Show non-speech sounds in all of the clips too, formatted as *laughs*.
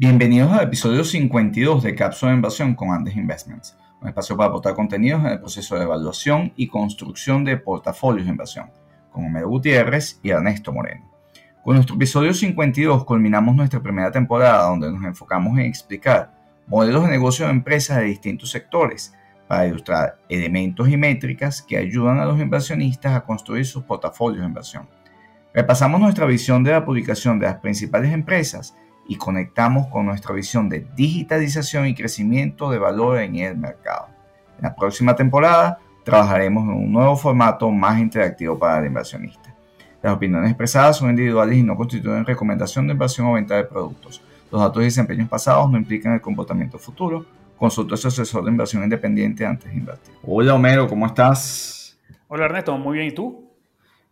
Bienvenidos al episodio 52 de Cápsula de Inversión con Andes Investments, un espacio para aportar contenidos en el proceso de evaluación y construcción de portafolios de inversión, con Homero Gutiérrez y Ernesto Moreno. Con nuestro episodio 52 culminamos nuestra primera temporada donde nos enfocamos en explicar modelos de negocio de empresas de distintos sectores para ilustrar elementos y métricas que ayudan a los inversionistas a construir sus portafolios de inversión. Repasamos nuestra visión de la publicación de las principales empresas y conectamos con nuestra visión de digitalización y crecimiento de valor en el mercado. En la próxima temporada trabajaremos en un nuevo formato más interactivo para el inversionista. Las opiniones expresadas son individuales y no constituyen recomendación de inversión o venta de productos. Los datos y desempeños pasados no implican el comportamiento futuro. Consulta a su asesor de inversión independiente antes de invertir. Hola Homero, ¿cómo estás? Hola Ernesto, muy bien, ¿y tú?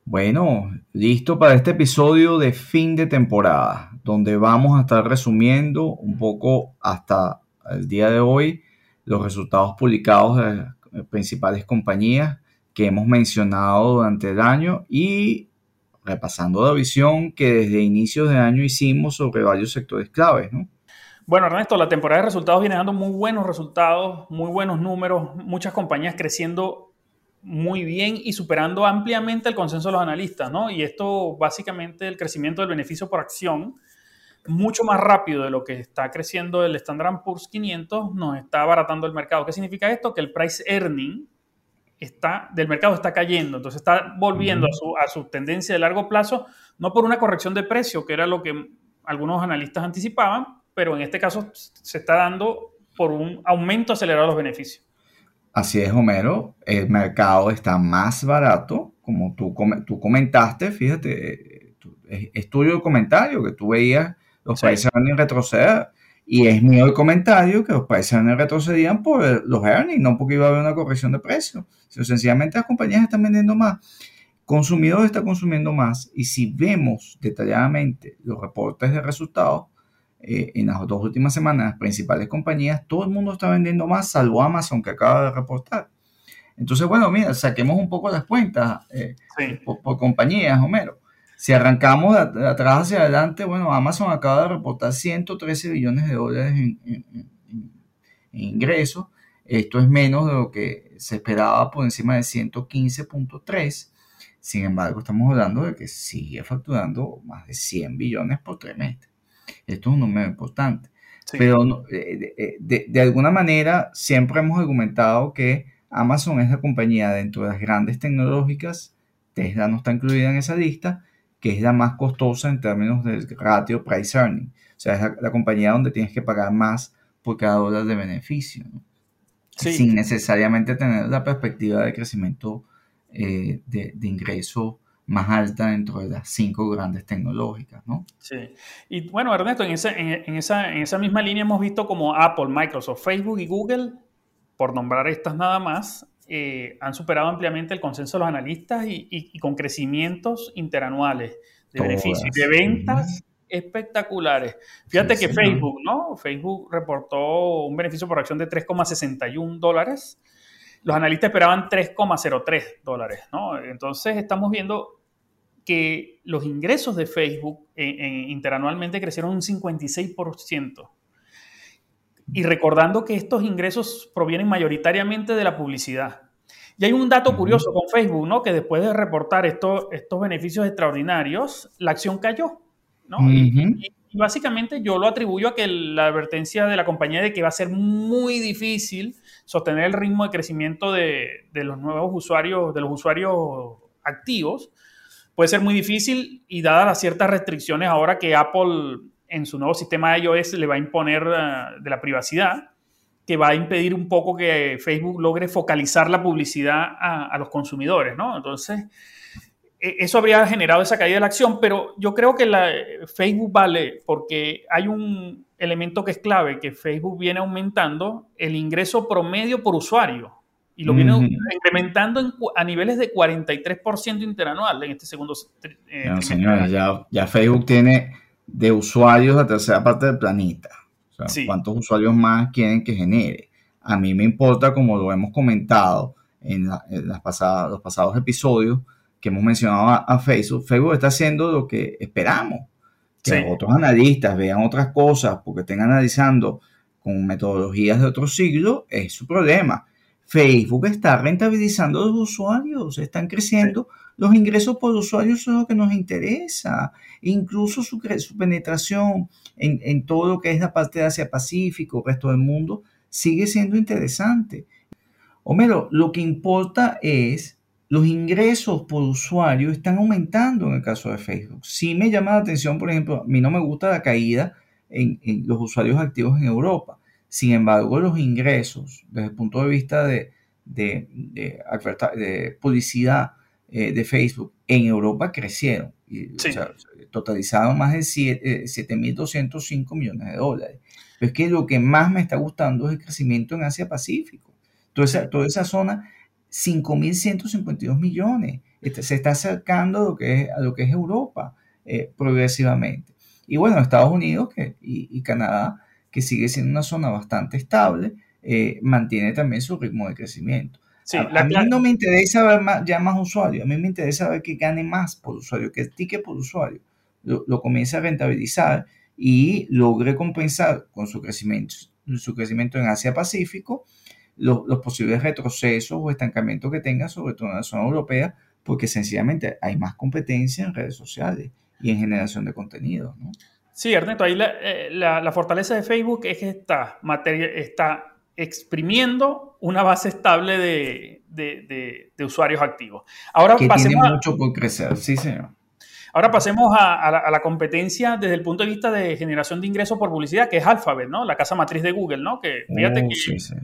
Bueno, listo para este episodio de fin de temporada, donde vamos a estar resumiendo un poco hasta el día de hoy los resultados publicados de las principales compañías que hemos mencionado durante el año y repasando la visión que desde inicios de año hicimos sobre varios sectores claves, ¿no? Bueno, Ernesto, la temporada de resultados viene dando muy buenos resultados, muy buenos números, muchas compañías creciendo muy bien y superando ampliamente el consenso de los analistas, ¿no? Y esto básicamente el crecimiento del beneficio por acción mucho más rápido de lo que está creciendo el Standard Poor's 500 nos está abaratando el mercado. ¿Qué significa esto? Que el price earning está, del mercado está cayendo, entonces está volviendo a, su, a su tendencia de largo plazo, no por una corrección de precio, que era lo que algunos analistas anticipaban, pero en este caso se está dando por un aumento acelerado de los beneficios. Así es, Homero. El mercado está más barato, como tú, tú comentaste, fíjate, es tuyo el comentario que tú veías los países earnings retroceder. Y es mío el comentario que los países earnings retrocedían por los earnings, no porque iba a haber una corrección de precios, sino sencillamente las compañías están vendiendo más. Consumidor está consumiendo más. Y si vemos detalladamente los reportes de resultados, eh, en las dos últimas semanas, las principales compañías, todo el mundo está vendiendo más, salvo Amazon que acaba de reportar. Entonces, bueno, mira, saquemos un poco las cuentas eh, por, compañías, Homero. Si arrancamos de, atrás hacia adelante, bueno, Amazon acaba de reportar 113 billones de dólares en, ingresos. Esto es menos de lo que se esperaba por encima de 115.3. Sin embargo, estamos hablando de que sigue facturando más de 100 billones por trimestre. Esto es un número importante. Pero eh, de, de, alguna manera siempre hemos argumentado que Amazon es la compañía dentro de las grandes tecnológicas, Tesla no está incluida en esa lista, que es la más costosa en términos del ratio price earning. O sea, es la, compañía donde tienes que pagar más por cada dólar de beneficio, sin necesariamente tener la perspectiva de crecimiento eh, de, de ingreso más alta dentro de las cinco grandes tecnológicas, ¿no? Sí. Y bueno, Ernesto, en, esa, en, esa, en esa misma línea hemos visto como Apple, Microsoft, Facebook y Google, por nombrar estas nada más, eh, han superado ampliamente el consenso de los analistas y, y, con crecimientos interanuales de beneficios y de ventas espectaculares. Fíjate que Facebook, ¿no? Facebook reportó un beneficio por acción de 3,61 dólares. Los analistas esperaban 3,03 dólares, ¿no? Entonces estamos viendo que los ingresos de Facebook interanualmente crecieron un 56%. Y recordando que estos ingresos provienen mayoritariamente de la publicidad. Y hay un dato curioso con Facebook, ¿no? Que después de reportar estos beneficios extraordinarios, la acción cayó, ¿no? y, básicamente yo lo atribuyo a que la advertencia de la compañía de que va a ser muy difícil sostener el ritmo de crecimiento de, de los nuevos usuarios, de los usuarios activos, puede ser muy difícil y dadas las ciertas restricciones ahora que Apple en su nuevo sistema de iOS le va a imponer eh, de la privacidad, que va a impedir un poco que Facebook logre focalizar la publicidad a, los consumidores, ¿no? Entonces, e, eso habría generado esa caída de la acción, pero yo creo que la, Facebook vale porque hay un elemento que es clave, que Facebook viene aumentando el ingreso promedio por usuario y lo viene incrementando a niveles de 43% interanual en este segundo. Eh, señores, ya, Facebook tiene de usuarios la tercera parte del planeta. O sea, ¿cuántos usuarios más quieren que genere? A mí me importa, como lo hemos comentado en, las pasadas, los pasados episodios que hemos mencionado a, Facebook, Facebook está haciendo lo que esperamos. que otros analistas vean otras cosas porque estén analizando con metodologías de otro siglo, es su problema. Facebook está rentabilizando a los usuarios, están creciendo. Los ingresos por usuario eso es lo que nos interesa. Incluso su, penetración en, todo lo que es la parte de Asia-Pacífico, el resto del mundo, sigue siendo interesante. Homero, lo que importa es los ingresos por usuario están aumentando en el caso de Facebook. Sí me llama la atención, por ejemplo, a mí no me gusta la caída en, los usuarios activos en Europa. Sin embargo, los ingresos desde el punto de vista de, de, publicidad eh, de Facebook en Europa crecieron. Y, totalizaron más de 7.205 eh, millones de dólares. Pero es que lo que más me está gustando es el crecimiento en Asia-Pacífico. Toda toda esa zona 5.152 millones. Este, se está acercando a lo que es, a lo que es Europa eh, progresivamente. Y bueno, Estados Unidos que, y, Canadá, que sigue siendo una zona bastante estable, eh, mantiene también su ritmo de crecimiento. a, mí no me interesa ver más, ya más usuarios, a mí me interesa ver que gane más por usuario, que el ticket por usuario lo, lo comience a rentabilizar y logre compensar con su crecimiento, su crecimiento en Asia-Pacífico los, posibles retrocesos o estancamientos que tenga, sobre todo en la zona europea, porque sencillamente hay más competencia en redes sociales y en generación de contenido. ¿no? Sí, Ernesto, ahí eh, la, la, fortaleza de Facebook es que está, materia, está exprimiendo una base estable de, de, de, usuarios activos. Ahora que pasemos tiene mucho por crecer, sí, señor. Ahora pasemos a, la, competencia desde el punto de vista de generación de ingresos por publicidad, que es Alphabet, ¿no? La casa matriz de Google, ¿no? Que fíjate uh, que sí, sí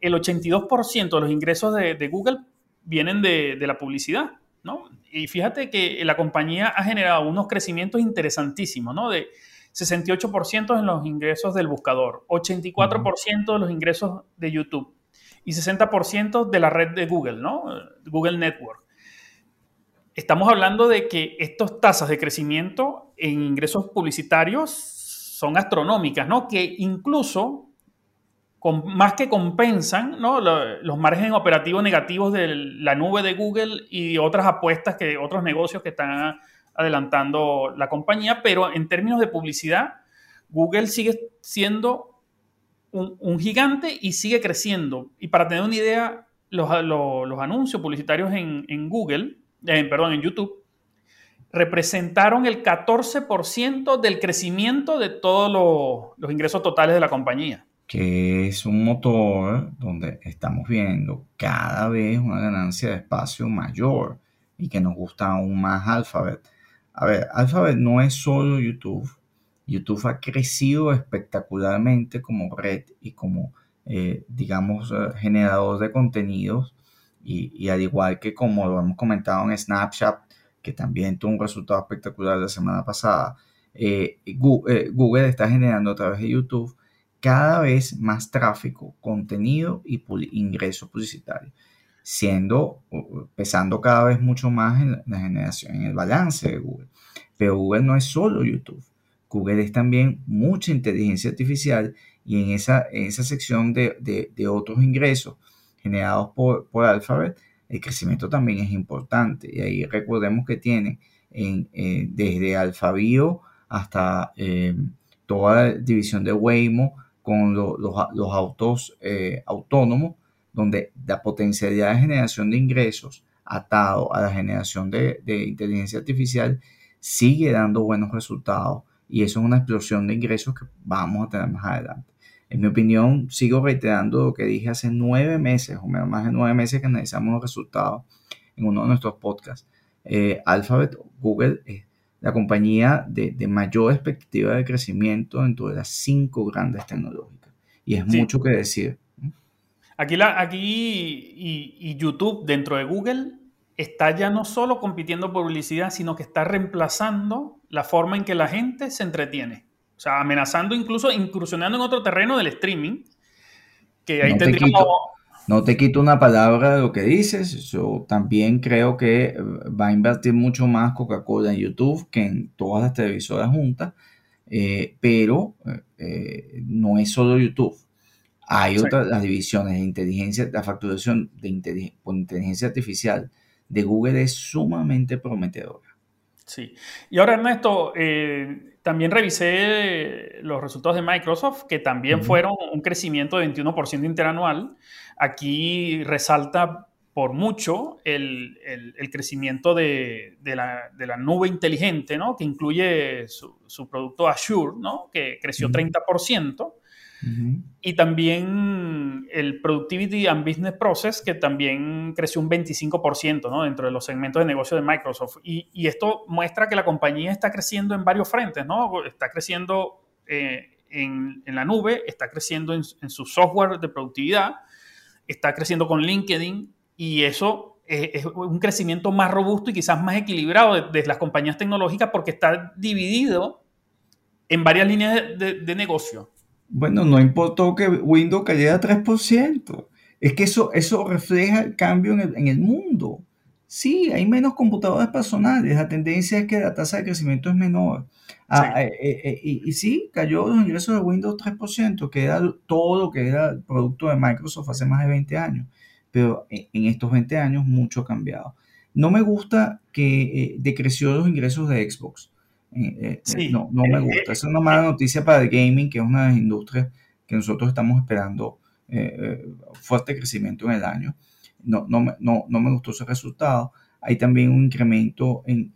el 82% de los ingresos de, Google vienen de, la publicidad, ¿no? Y fíjate que la compañía ha generado unos crecimientos interesantísimos, ¿no? De 68% en los ingresos del buscador, 84% de los ingresos de YouTube y 60% de la red de Google, ¿no? Google Network. Estamos hablando de que estas tasas de crecimiento en ingresos publicitarios son astronómicas, ¿no? Que incluso más que compensan ¿no? los márgenes operativos negativos de la nube de Google y otras apuestas que otros negocios que están adelantando la compañía, pero en términos de publicidad, Google sigue siendo un, gigante y sigue creciendo. Y para tener una idea, los, anuncios publicitarios en, Google, eh, perdón, en YouTube, representaron el 14% del crecimiento de todos los ingresos totales de la compañía que es un motor donde estamos viendo cada vez una ganancia de espacio mayor y que nos gusta aún más Alphabet. A ver, Alphabet no es solo YouTube. YouTube ha crecido espectacularmente como red y como, eh, digamos, eh, generador de contenidos. Y, al igual que como lo hemos comentado en Snapchat, que también tuvo un resultado espectacular la semana pasada, eh, Google está generando a través de YouTube cada vez más tráfico, contenido y ingresos publicitarios, siendo, pesando cada vez mucho más en la generación, en el balance de Google. Pero Google no es solo YouTube. Google es también mucha inteligencia artificial y en esa, en esa sección de, de, otros ingresos generados por, por, Alphabet, el crecimiento también es importante. Y ahí recordemos que tienen en, eh, desde Alphabio hasta eh, toda la división de Waymo, con los, autos eh, autónomos, donde la potencialidad de generación de ingresos atado a la generación de, inteligencia artificial sigue dando buenos resultados y eso es una explosión de ingresos que vamos a tener más adelante. En mi opinión, sigo reiterando lo que dije hace nueve meses, o menos más de nueve meses que analizamos los resultados en uno de nuestros podcasts. Eh, Alphabet, Google es la compañía de, mayor expectativa de crecimiento dentro de las cinco grandes tecnológicas. Y es mucho que decir. Aquí, la, aquí y, YouTube dentro de Google está ya no solo compitiendo por publicidad, sino que está reemplazando la forma en que la gente se entretiene. O sea, amenazando incluso, incursionando en otro terreno del streaming, que ahí tendríamos... No te quito una palabra de lo que dices. Yo también creo que eh, va a invertir mucho más Coca-Cola en YouTube que en todas las televisoras juntas. Eh, pero eh, no es solo YouTube. Hay otras las divisiones de inteligencia, la facturación de por inteligencia artificial de Google es sumamente prometedora. Sí. Y ahora, Ernesto, también revisé los resultados de Microsoft, que también fueron un crecimiento de 21% interanual. Aquí resalta por mucho el, crecimiento de, la, nube inteligente, ¿no? que incluye su, producto Azure, ¿no? que creció 30%. Y también el Productivity and Business Process, que también creció un 25% ¿no? dentro de los segmentos de negocio de Microsoft. Y, esto muestra que la compañía está creciendo en varios frentes, ¿no? Está creciendo eh, en, la nube, está creciendo en, su software de productividad, está creciendo con LinkedIn y eso es, un crecimiento más robusto y quizás más equilibrado de, las compañías tecnológicas porque está dividido en varias líneas de negocio. Bueno, no importó que Windows cayera 3%. Es que eso, eso refleja el cambio en el, mundo. Sí, hay menos computadores personales. La tendencia es que la tasa de crecimiento es menor. Ah, eh, eh, eh, y, sí, cayó los ingresos de Windows 3%, que era todo lo que era el producto de Microsoft hace más de 20 años. Pero en, estos 20 años mucho ha cambiado. No me gusta que decreció los ingresos de Xbox. Eh, eh, no, no me eh, gusta. es una mala noticia para el gaming, que es una de las industrias que nosotros estamos esperando fuerte crecimiento en el año. No, no, no, no, me gustó ese resultado. Hay también un incremento en,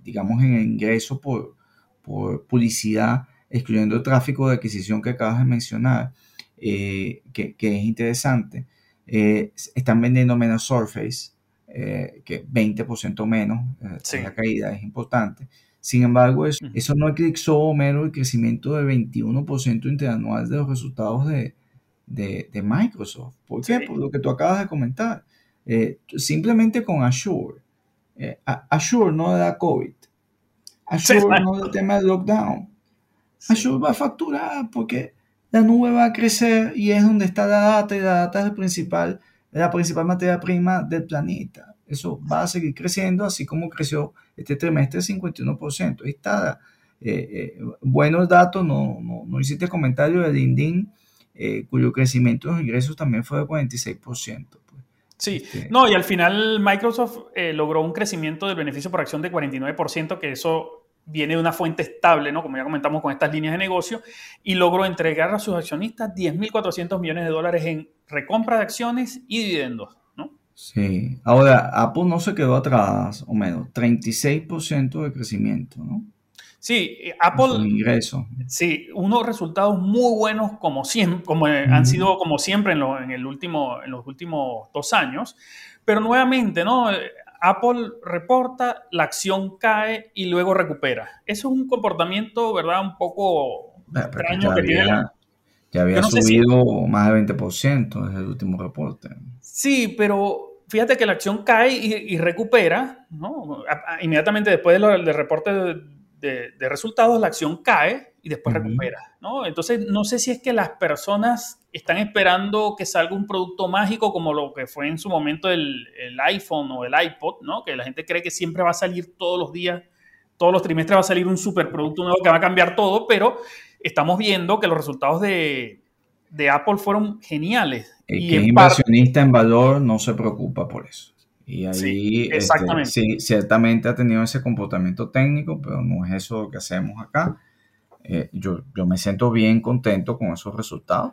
digamos, en el ingreso por, por publicidad, excluyendo el tráfico de adquisición que acabas de mencionar, que, que, es interesante. están vendiendo menos Surface, eh, que 20% menos, eh, la caída es importante. Sin embargo, eso, eso no eclipsó mero el crecimiento de 21% interanual de los resultados de, de, de, Microsoft. ¿Por qué? Por lo que tú acabas de comentar. Eh, simplemente con Azure. Azure no da COVID. Azure no da tema del lockdown. Azure va a facturar porque la nube va a crecer y es donde está la data y la data es el principal la principal materia prima del planeta. Eso va a seguir creciendo, así como creció este trimestre 51%. Ahí está. Eh, eh, buenos datos, no, no, no, hiciste comentario de LinkedIn, eh, cuyo crecimiento de los ingresos también fue de 46%. Pues. Sí, este no, y al final Microsoft logró un crecimiento del beneficio por acción de 49%, que eso viene de una fuente estable, ¿no? Como ya comentamos con estas líneas de negocio, y logró entregar a sus accionistas 10.400 millones de dólares en recompra de acciones y dividendos, ¿no? Sí. Ahora, Apple no se quedó atrás, o menos, 36% de crecimiento, ¿no? Sí, Apple. ingreso. Sí, unos resultados muy buenos como siempre, como han sido como siempre en, en, el último, en los últimos dos años. Pero nuevamente, ¿no? Apple reporta, la acción cae y luego recupera. Eso es un comportamiento, ¿verdad? Un poco extraño que tiene. Ya había subido más de 20% desde el último reporte. Sí, pero fíjate que la acción cae y, recupera, ¿no? Inmediatamente después del reporte de, resultados, la acción cae y después recupera, ¿no? Entonces, no sé si es que las personas están esperando que salga un producto mágico como lo que fue en su momento el, iPhone o el iPod, ¿no? Que la gente cree que siempre va a salir todos los días, todos los trimestres va a salir un superproducto nuevo que va a cambiar todo, pero estamos viendo que los resultados de, Apple fueron geniales. El que es inversionista en valor no se preocupa por eso. Y ahí sí, este, exactamente. sí, ciertamente ha tenido ese comportamiento técnico, pero no es eso lo que hacemos acá. Eh, yo, yo me siento bien contento con esos resultados.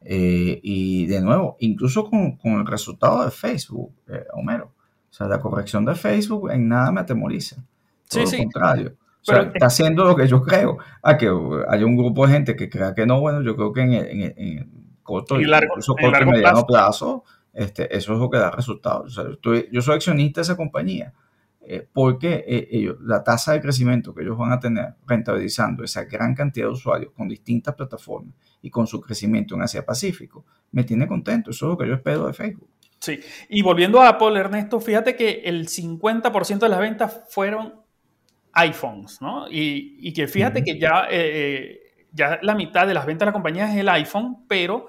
Eh, y de nuevo, incluso con, con el resultado de Facebook, eh, Homero. O sea, la corrección de Facebook en nada me atemoriza. Todo sí, lo contrario está haciendo lo que yo creo. A que haya un grupo de gente que crea que no, bueno, yo creo que en el, corto, y largo, corto y mediano plazo, este, eso es lo que da resultados. yo soy accionista de esa compañía. Eh, porque eh, ellos, la tasa de crecimiento que ellos van a tener rentabilizando esa gran cantidad de usuarios con distintas plataformas y con su crecimiento en Asia Pacífico, me tiene contento. Eso es lo que yo espero de Facebook. Sí, y volviendo a Apple, Ernesto, fíjate que el 50% de las ventas fueron iPhones, ¿no? Y, que fíjate que ya, eh, eh, ya la mitad de las ventas de la compañía es el iPhone, pero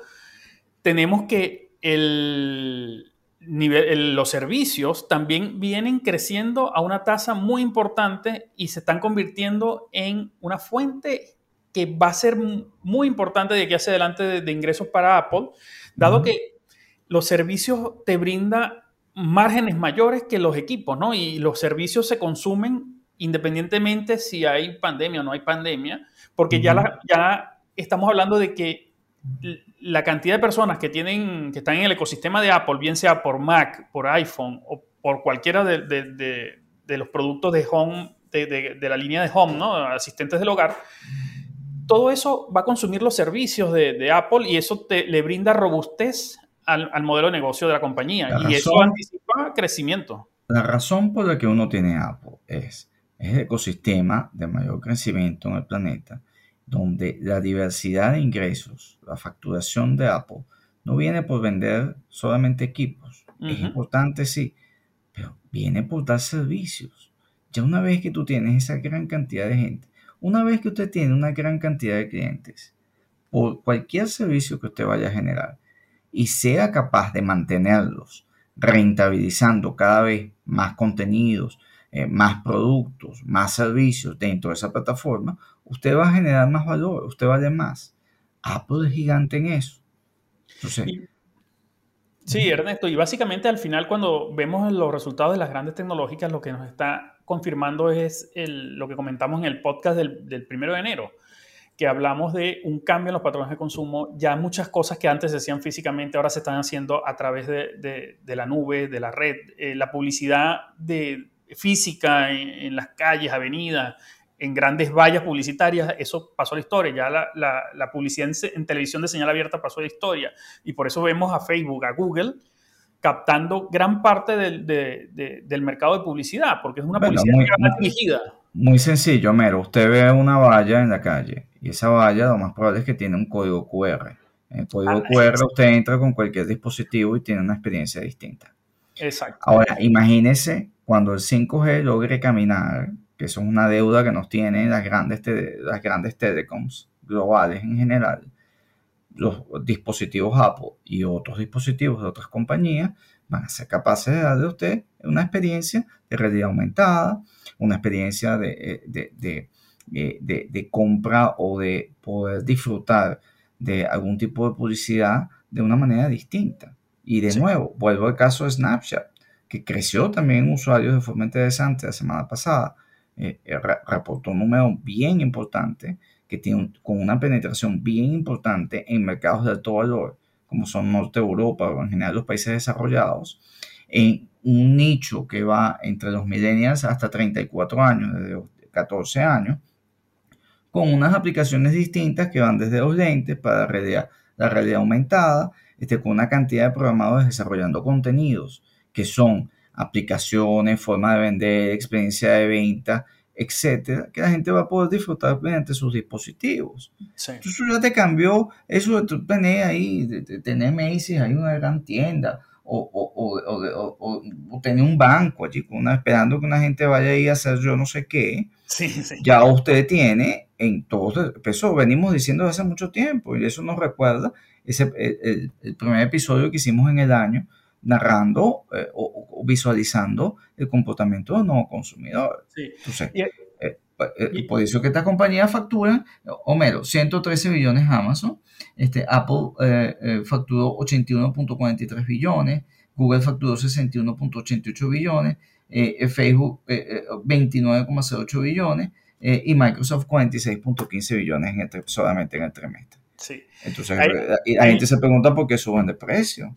tenemos que el nivel, los servicios también vienen creciendo a una tasa muy importante y se están convirtiendo en una fuente que va a ser muy importante de aquí hacia adelante de, ingresos para Apple, dado que los servicios te brindan márgenes mayores que los equipos, ¿no? Y los servicios se consumen independientemente si hay pandemia o no hay pandemia, porque ya, ya estamos hablando de que la cantidad de personas que tienen que están en el ecosistema de Apple, bien sea por Mac, por iPhone o por cualquiera de, los productos de home, de, la línea de home, ¿no? asistentes del hogar, todo eso va a consumir los servicios de, Apple y eso te, le brinda robustez al, modelo de negocio de la compañía y eso anticipa crecimiento. La razón por la que uno tiene Apple es, es el ecosistema de mayor crecimiento en el planeta donde la diversidad de ingresos, la facturación de Apple, no viene por vender solamente equipos. Es importante, sí, pero viene por dar servicios. Ya una vez que tú tienes esa gran cantidad de gente, una vez que usted tiene una gran cantidad de clientes, por cualquier servicio que usted vaya a generar, y sea capaz de mantenerlos rentabilizando cada vez más contenidos, eh, más productos, más servicios dentro de esa plataforma, usted va a generar más valor, usted vale más. Apple es gigante en eso. sí, Ernesto, y básicamente al final cuando vemos los resultados de las grandes tecnológicas, lo que nos está confirmando es lo que comentamos en el podcast del, del primero de enero que hablamos de un cambio en los patrones de consumo. Ya muchas cosas que antes se hacían físicamente ahora se están haciendo a través de, de, la nube, de la red. Eh, la publicidad de, física en, las calles, avenidas, en grandes vallas publicitarias, eso pasó a la historia. Ya la, publicidad en, televisión de señal abierta pasó a la historia. Y por eso vemos a Facebook, a Google, captando gran parte del, mercado de publicidad, porque es una publicidad muy, dirigida. Muy sencillo, Mero. Usted ve una valla en la calle y esa valla lo más probable es que tiene un código QR. En el código ah, QR usted entra con cualquier dispositivo y tiene una experiencia distinta. Exacto. Ahora, imagínese cuando el 5G logre caminar, que son una deuda que nos tienen las grandes, las grandes telecoms globales en general, los dispositivos Apple y otros dispositivos de otras compañías van a ser capaces de darle a usted una experiencia de realidad aumentada, una experiencia de, de, de, compra o de poder disfrutar de algún tipo de publicidad de una manera distinta. Y de nuevo, vuelvo al caso de Snapchat que creció también en usuarios de forma interesante la semana pasada. Eh, eh, reportó un número bien importante que tiene con una penetración bien importante en mercados de alto valor, como son Norte Europa o en general los países desarrollados, en un nicho que va entre los millennials hasta 34 años, desde 14 años, con unas aplicaciones distintas que van desde los lentes para la realidad, la realidad aumentada, este, con una cantidad de programadores desarrollando contenidos que son aplicaciones, forma de vender, experiencia de venta, etcétera, que la gente va a poder disfrutar mediante sus dispositivos. Entonces ya te cambió eso de tú tener ahí, de, tener Macy's ahí una gran tienda, o, o, tener un banco allí una, esperando que una gente vaya ahí a hacer yo no sé qué. Ya usted tiene en todo eso venimos diciendo hace mucho tiempo y eso nos recuerda ese, el primer episodio que hicimos en el año narrando eh, o, visualizando el comportamiento del nuevo consumidor. Sí. Entonces, y, eh, eh, por eso que estas compañías facturan, Homero, 113 billones Amazon, este, Apple facturó 81.43 billones, Google facturó 61.88 billones, Facebook 29.08 billones y Microsoft 46.15 billones en solamente en el trimestre. Sí. Entonces, la gente se pregunta por qué suben de precio.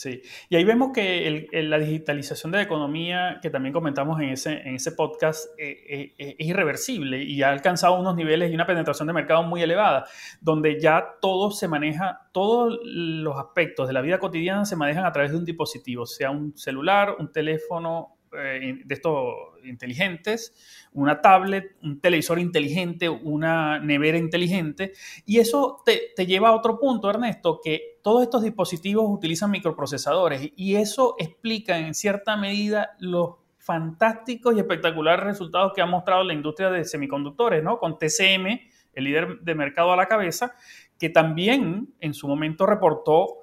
Sí, y ahí vemos que la digitalización de la economía, que también comentamos en ese, en ese podcast, eh, eh, eh, es irreversible y ha alcanzado unos niveles y una penetración de mercado muy elevada, donde ya todo se maneja, todos los aspectos de la vida cotidiana se manejan a través de un dispositivo, sea un celular, un teléfono de estos inteligentes, una tablet, un televisor inteligente, una nevera inteligente. Y eso te, lleva a otro punto, Ernesto, que todos estos dispositivos utilizan microprocesadores y eso explica en cierta medida los fantásticos y espectaculares resultados que ha mostrado la industria de semiconductores, ¿no? Con TCM, el líder de mercado a la cabeza, que también en su momento reportó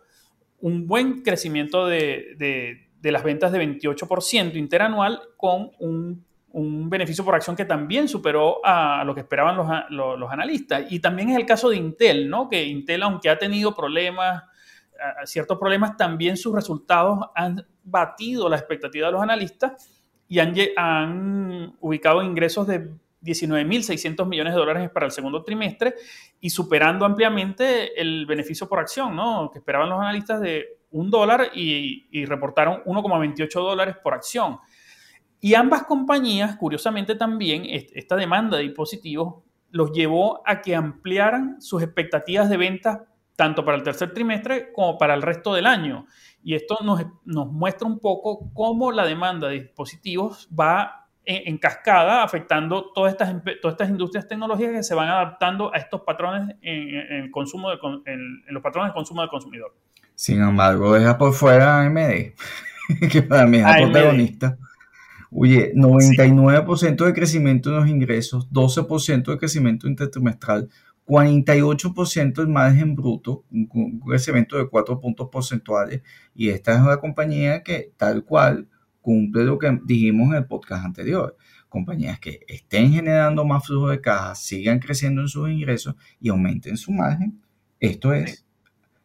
un buen crecimiento de, de las ventas de 28% interanual con un un beneficio por acción que también superó a lo que esperaban los, los, analistas. Y también es el caso de Intel, ¿no? Que Intel, aunque ha tenido problemas, ciertos problemas, también sus resultados han batido la expectativa de los analistas y han, han ubicado ingresos de 19.600 millones de dólares para el segundo trimestre y superando ampliamente el beneficio por acción, ¿no? Que esperaban los analistas de un dólar y, reportaron 1,28 dólares por acción. Y ambas compañías, curiosamente también, esta demanda de dispositivos los llevó a que ampliaran sus expectativas de ventas tanto para el tercer trimestre como para el resto del año. Y esto nos, nos muestra un poco cómo la demanda de dispositivos va en, cascada, afectando todas estas, todas estas industrias tecnológicas que se van adaptando a estos patrones en, el consumo de, en, los patrones de consumo del consumidor. Sin embargo, deja por fuera AMD, *laughs* que para mí es el protagonista. Oye, 99% de crecimiento en los ingresos, 12% de crecimiento intertrimestral, 48% de margen bruto, un crecimiento de 4 puntos porcentuales. Y esta es una compañía que tal cual cumple lo que dijimos en el podcast anterior. Compañías que estén generando más flujo de caja, sigan creciendo en sus ingresos y aumenten su margen. Esto es,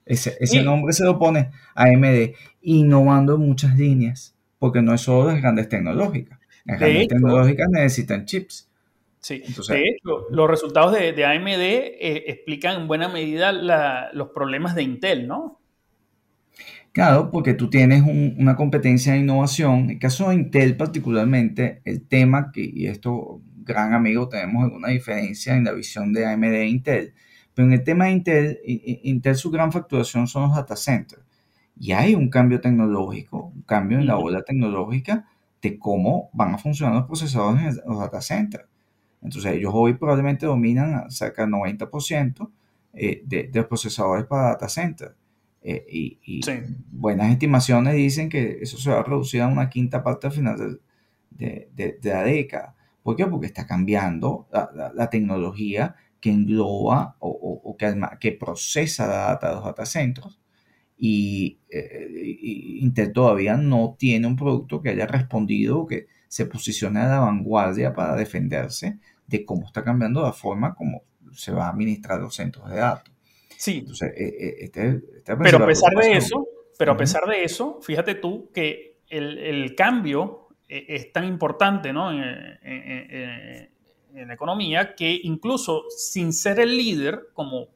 ese, nombre se lo pone AMD, innovando en muchas líneas, porque no es solo las grandes tecnológicas. Las grandes tecnológicas necesitan chips. Sí, de hecho, los resultados de, AMD eh, explican en buena medida los problemas de Intel, ¿no? Claro, porque tú tienes una competencia de innovación. En el caso de Intel particularmente, el tema que, y esto, gran amigo, tenemos alguna diferencia en la visión de AMD e Intel, pero en el tema de Intel, Intel su gran facturación son los data centers. Y hay un cambio tecnológico, un cambio en la ola tecnológica de cómo van a funcionar los procesadores en los data centers. Entonces ellos hoy probablemente dominan cerca del 90% eh, de, de los procesadores para data centers. Eh, y, buenas estimaciones dicen que eso se va a reducir a una quinta parte al final de, de, la década. ¿Por qué? Porque está cambiando la, tecnología que engloba o, o, que, que, procesa la data de los datacentros y, eh, y, Intel todavía no tiene un producto que haya respondido o que se posicione a la vanguardia para defenderse de cómo está cambiando la forma como se va a administrar los centros de datos. Sí. Eh, eh, este, este pero a pesar de eso, pero a pesar de eso, fíjate tú que el, cambio eh, es tan importante ¿no? en, la economía que incluso sin ser el líder, como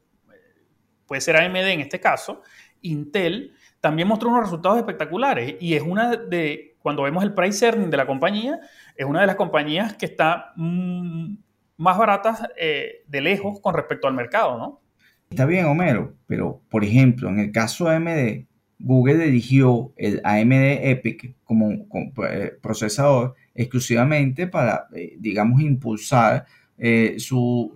puede ser AMD en este caso, Intel también mostró unos resultados espectaculares y es una de, cuando vemos el price earning de la compañía, es una de las compañías que está mm, más baratas de lejos con respecto al mercado, ¿no? Está bien, Homero, pero por ejemplo, en el caso AMD, Google eligió el AMD EPIC como, eh, procesador exclusivamente para, eh, digamos, impulsar eh, su,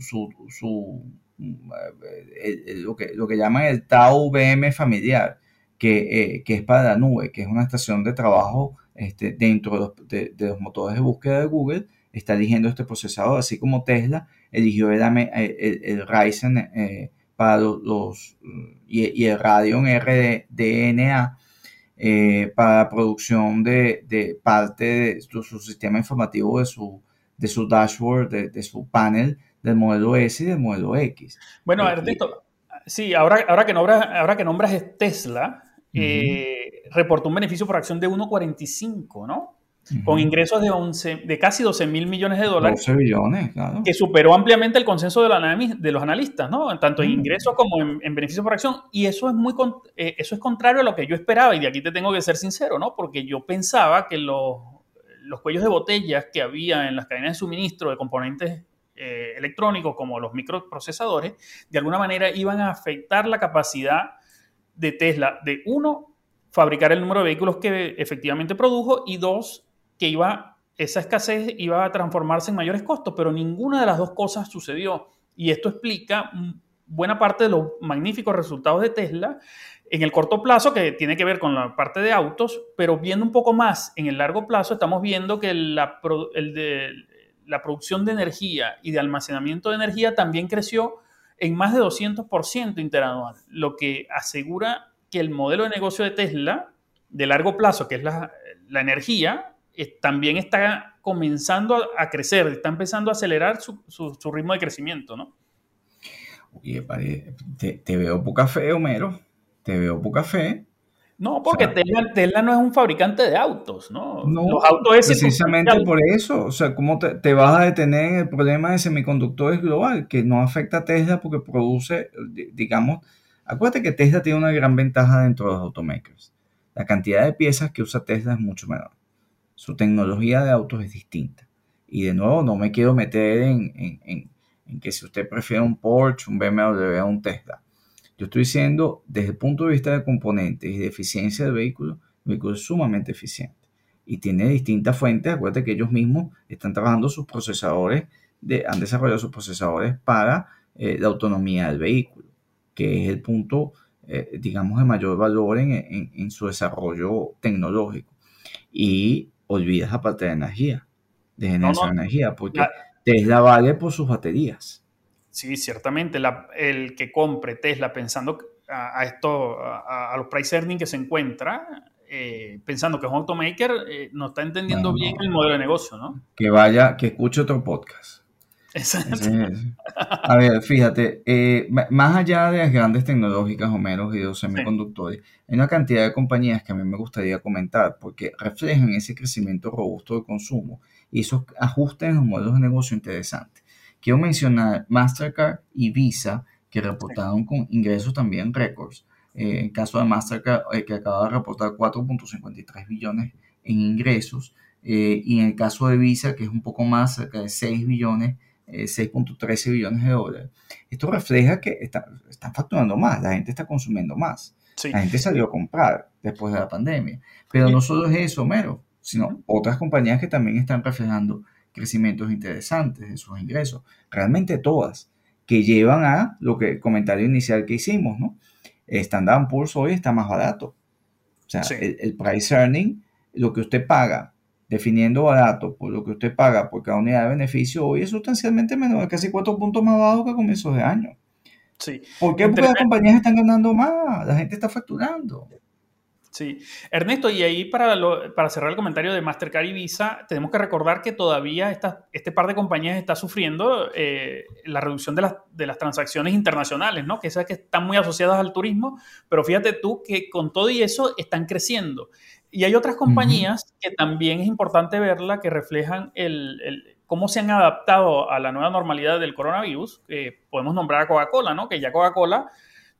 lo, que, lo que llaman el Tau VM familiar, que, es para la nube, que es una estación de trabajo este, dentro de los, motores de búsqueda de Google, está eligiendo este procesador, así como Tesla eligió el, el Ryzen para los, y, el radio en RDNA eh, para la producción de, parte de su, sistema informativo de su, de su dashboard, de, su panel del modelo S y del modelo X. Bueno, eh, Ernesto, sí, ahora, ahora, que nombras, ahora que nombras es Tesla, eh, reportó un beneficio por acción de 1.45, ¿no? Con ingresos de, 11, de casi 12 mil millones de dólares. 12 billones, claro. Que superó ampliamente el consenso de, los analistas, ¿no? Tanto en ingresos como en, en beneficios por acción. Y eso es, muy, eh, eso es contrario a lo que yo esperaba, y de aquí te tengo que ser sincero, ¿no? Porque yo pensaba que los, los cuellos de botellas que había en las cadenas de suministro de componentes eh, electrónicos, como los microprocesadores, de alguna manera iban a afectar la capacidad de Tesla de, uno, fabricar el número de vehículos que efectivamente produjo y dos, que iba, esa escasez iba a transformarse en mayores costos, pero ninguna de las dos cosas sucedió. Y esto explica buena parte de los magníficos resultados de Tesla en el corto plazo, que tiene que ver con la parte de autos, pero viendo un poco más en el largo plazo, estamos viendo que la, la producción de energía y de almacenamiento de energía también creció en más de 200% interanual, lo que asegura que el modelo de negocio de Tesla de largo plazo, que es la, la energía, también está comenzando a, crecer, está empezando a acelerar su, ritmo de crecimiento, ¿no? Oye, te, veo poca fe, Homero. Te veo poca fe. No, porque Tesla, no es un fabricante de autos, ¿no? No, Los autos es precisamente por eso. O sea, ¿cómo te, vas a detener en el problema de semiconductores global? Que no afecta a Tesla porque produce, digamos, acuérdate que Tesla tiene una gran ventaja dentro de los automakers. La cantidad de piezas que usa Tesla es mucho menor. Su tecnología de autos es distinta. Y de nuevo, no me quiero meter en, en que si usted prefiere un Porsche, un BMW o un Tesla yo estoy diciendo, desde el punto de vista de componentes y de eficiencia del vehículo, el vehículo es sumamente eficiente y tiene distintas fuentes. Acuérdate que ellos mismos están trabajando sus procesadores, han desarrollado sus procesadores para eh, la autonomía del vehículo, que es el punto, eh, digamos, de mayor valor en, su desarrollo tecnológico. Y olvidas la parte de energía, de generación de energía, porque Tesla vale por sus baterías. Sí, ciertamente. el que compre Tesla pensando a, esto, a, los price earnings que se encuentra, eh, pensando que es un automaker, eh, no está entendiendo bien el modelo de negocio, ¿no? Que vaya, que escuche otro podcast. Exacto. A ver, fíjate, eh, más allá de las grandes tecnológicas, Homero y de los semiconductores, hay una cantidad de compañías que a mí me gustaría comentar porque reflejan ese crecimiento robusto de consumo y esos ajustes en los modelos de negocio interesantes. Quiero mencionar Mastercard y Visa, que reportaron con ingresos también récords. Eh, en caso de Mastercard, eh, que acaba de reportar 4.53 billones en ingresos. Eh, y en el caso de Visa, que es un poco más, cerca de 6 billones, 6.13 billones de dólares. Esto refleja que están facturando más, la gente está consumiendo más. La gente salió a comprar después de la pandemia. Pero no solo es eso, mero, sino otras compañías que también están reflejando crecimientos interesantes de sus ingresos. Realmente todas, que llevan a lo que el comentario inicial que hicimos, ¿no? Standard Poor's hoy está más barato. O sea, el, price earning, lo que usted paga definiendo barato por lo que usted paga por cada unidad de beneficio, hoy es sustancialmente menor, casi cuatro puntos más bajo que a comienzos de año. Sí. ¿Por qué? Porque las compañías están ganando más, la gente está facturando. Sí, Ernesto, y ahí para, para cerrar el comentario de Mastercard y Visa, tenemos que recordar que todavía este par de compañías está sufriendo eh, la reducción de las, de las, transacciones internacionales, ¿no? Que esas que están muy asociadas al turismo, pero fíjate tú que con todo y eso están creciendo. Y hay otras compañías que también es importante verla, que reflejan el, cómo se han adaptado a la nueva normalidad del coronavirus. podemos nombrar a Coca-Cola, ¿no? Que ya Coca-Cola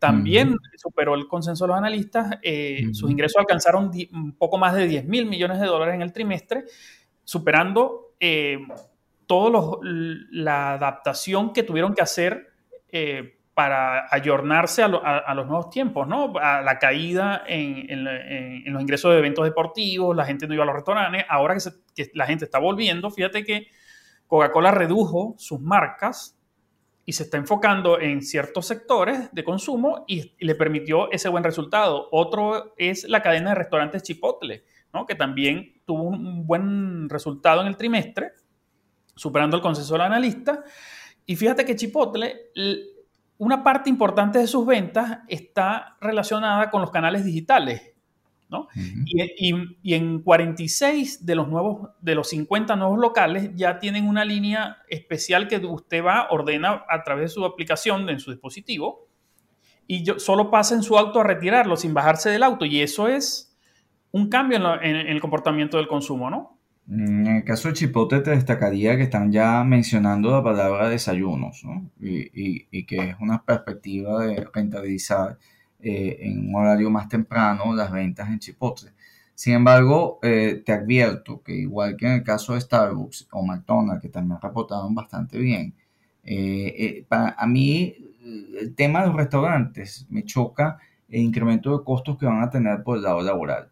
también superó el consenso de los analistas. Eh, sus ingresos alcanzaron un poco más de 10 mil millones de dólares en el trimestre, superando eh, toda la adaptación que tuvieron que hacer eh, para ayornarse a, los nuevos tiempos, ¿no? A la caída en, los ingresos de eventos deportivos, la gente no iba a los restaurantes. Ahora que, que la gente está volviendo, fíjate que Coca-Cola redujo sus marcas y se está enfocando en ciertos sectores de consumo y, le permitió ese buen resultado. Otro es la cadena de restaurantes Chipotle, ¿no? que también tuvo un buen resultado en el trimestre, superando el consenso del analista. Y fíjate que Chipotle, una parte importante de sus ventas está relacionada con los canales digitales y, en 46 de los, nuevos, de los 50 nuevos locales ya tienen una línea especial que usted va, ordena a través de su aplicación en su dispositivo y yo, solo pasa en su auto a retirarlo sin bajarse del auto. Y eso es un cambio en, el comportamiento del consumo, ¿no? En el caso de Chipotle te destacaría que están ya mencionando la palabra desayunos, ¿no? y, y, que es una perspectiva de rentabilizar eh, en un horario más temprano las ventas en Chipotle. Sin embargo, eh, te advierto que igual que en el caso de Starbucks o McDonald's, que también reportaron bastante bien, eh, para a mí el tema de los restaurantes me choca el incremento de costos que van a tener por el lado laboral,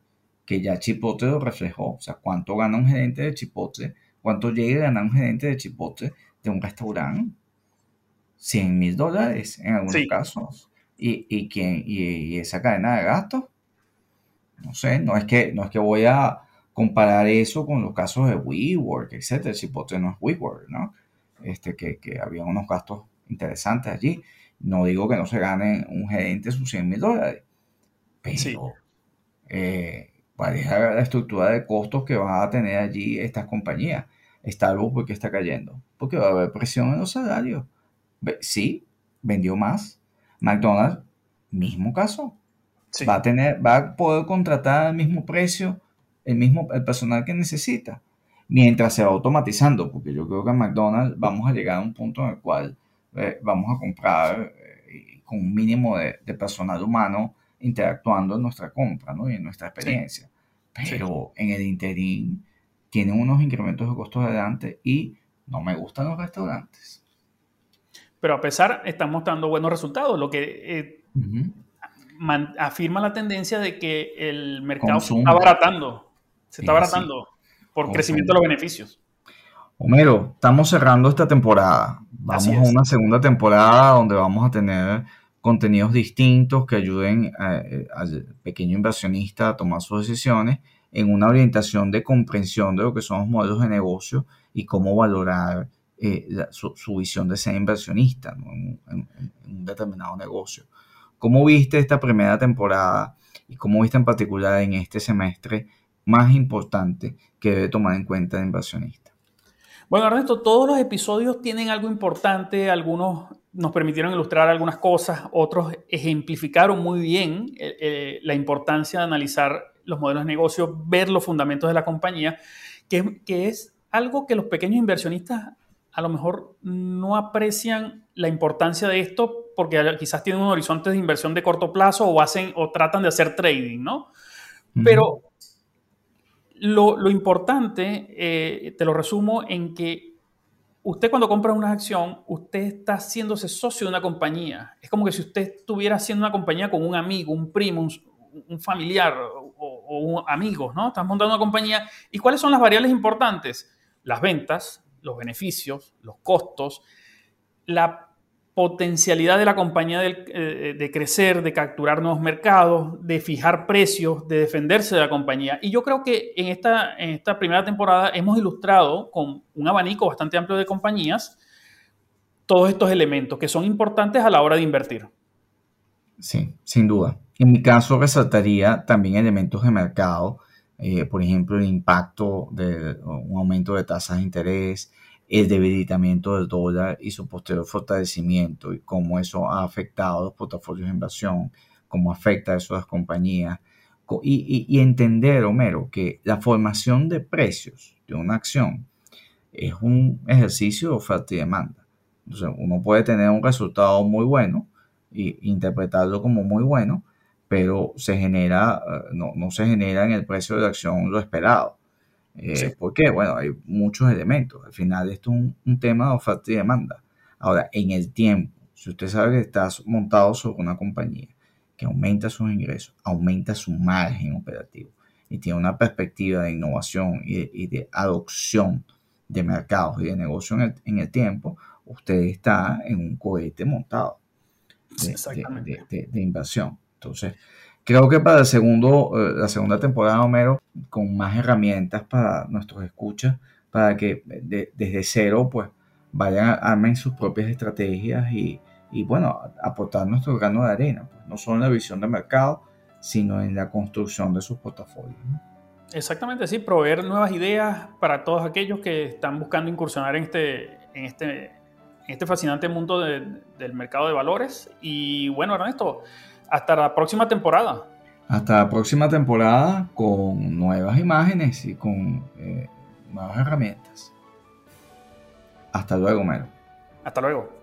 que ya Chipotle lo reflejó. O sea, cuánto gana un gerente de Chipotle, cuánto llega a ganar un gerente de Chipotle de un restaurante. 100 mil dólares en algunos casos y, y, quién, y, esa cadena de gastos. No sé, no es, que, no es que voy a comparar eso con los casos de WeWork, etcétera. Chipotle no es WeWork, ¿no? Este, que, que había unos gastos interesantes allí. No digo que no se gane un gerente sus 100 mil dólares, pero sí. eh, la estructura de costos que van a tener allí estas compañías. Starbucks, ¿por qué está cayendo? Porque va a haber presión en los salarios. Sí, vendió más, McDonald's, mismo caso. Va a tener, va a poder contratar al mismo precio el mismo el personal que necesita, mientras se va automatizando, porque yo creo que en McDonald's vamos a llegar a un punto en el cual eh, vamos a comprar eh, con un mínimo de, personal humano interactuando en nuestra compra ¿no? y en nuestra experiencia. Pero en el interín tienen unos incrementos de costos adelante y no me gustan los restaurantes. Pero a pesar, estamos dando buenos resultados, lo que eh, afirma la tendencia de que el mercado se está abaratando, se está abaratando por crecimiento de los beneficios. Homero, estamos cerrando esta temporada. Vamos a una segunda temporada donde vamos a tener contenidos distintos que ayuden al pequeño inversionista a tomar sus decisiones en una orientación de comprensión de lo que son los modelos de negocio y cómo valorar eh, su, visión de ser inversionista en, un determinado negocio. ¿Cómo viste esta primera temporada y cómo viste en particular en este semestre más importante que debe tomar en cuenta el inversionista? Bueno, Ernesto, todos los episodios tienen algo importante, algunos nos permitieron ilustrar algunas cosas, otros ejemplificaron muy bien eh, eh, la importancia de analizar los modelos de negocio, ver los fundamentos de la compañía, que, que es algo que los pequeños inversionistas a lo mejor no aprecian la importancia de esto porque quizás tienen un horizonte de inversión de corto plazo o hacen o tratan de hacer trading, ¿no? Pero lo, importante, eh, te lo resumo en que usted cuando compra una acción, usted está haciéndose socio de una compañía. Es como que si usted estuviera haciendo una compañía con un amigo, un primo, un, familiar o, amigos, ¿no? Estás montando una compañía. ¿Y cuáles son las variables importantes? Las ventas, los beneficios, los costos, la potencialidad de la compañía eh, de, crecer, de capturar nuevos mercados, de fijar precios, de defenderse de la compañía. Y yo creo que en esta, en esta primera temporada hemos ilustrado con un abanico bastante amplio de compañías todos estos elementos que son importantes a la hora de invertir. Sí, sin duda. En mi caso resaltaría también elementos de mercado eh, por ejemplo, el impacto de un aumento de tasas de interés, el debilitamiento del dólar y su posterior fortalecimiento y cómo eso ha afectado los portafolios de inversión, cómo afecta a esas compañías. Y, y, entender, Homero, que la formación de precios de una acción es un ejercicio de oferta y demanda. Entonces, uno puede tener un resultado muy bueno e interpretarlo como muy bueno, pero se genera, eh, no, no, se genera en el precio de la acción lo esperado. Eh, ¿Por qué? Bueno, hay muchos elementos. Al final esto es un, tema de oferta y demanda. Ahora, en el tiempo, si usted sabe que está montado sobre una compañía que aumenta sus ingresos, aumenta su margen operativo y tiene una perspectiva de innovación y de, adopción de mercados y de negocio en el, en el, tiempo, usted está en un cohete montado de, de, de inversión. Entonces, creo que para el segundo, eh, la segunda temporada, Homero, con más herramientas para nuestros escuchas, para que desde cero, pues, vayan, armen sus propias estrategias y, bueno, aportar nuestro grano de arena, pues, no solo en la visión de mercado, sino en la construcción de sus portafolios. Exactamente, sí, proveer nuevas ideas para todos aquellos que están buscando incursionar en este, en este, en este fascinante mundo del mercado de valores. Y bueno, Ernesto, hasta la próxima temporada. Hasta la próxima temporada con nuevas imágenes y con eh, nuevas herramientas. Hasta luego, Mero. Hasta luego.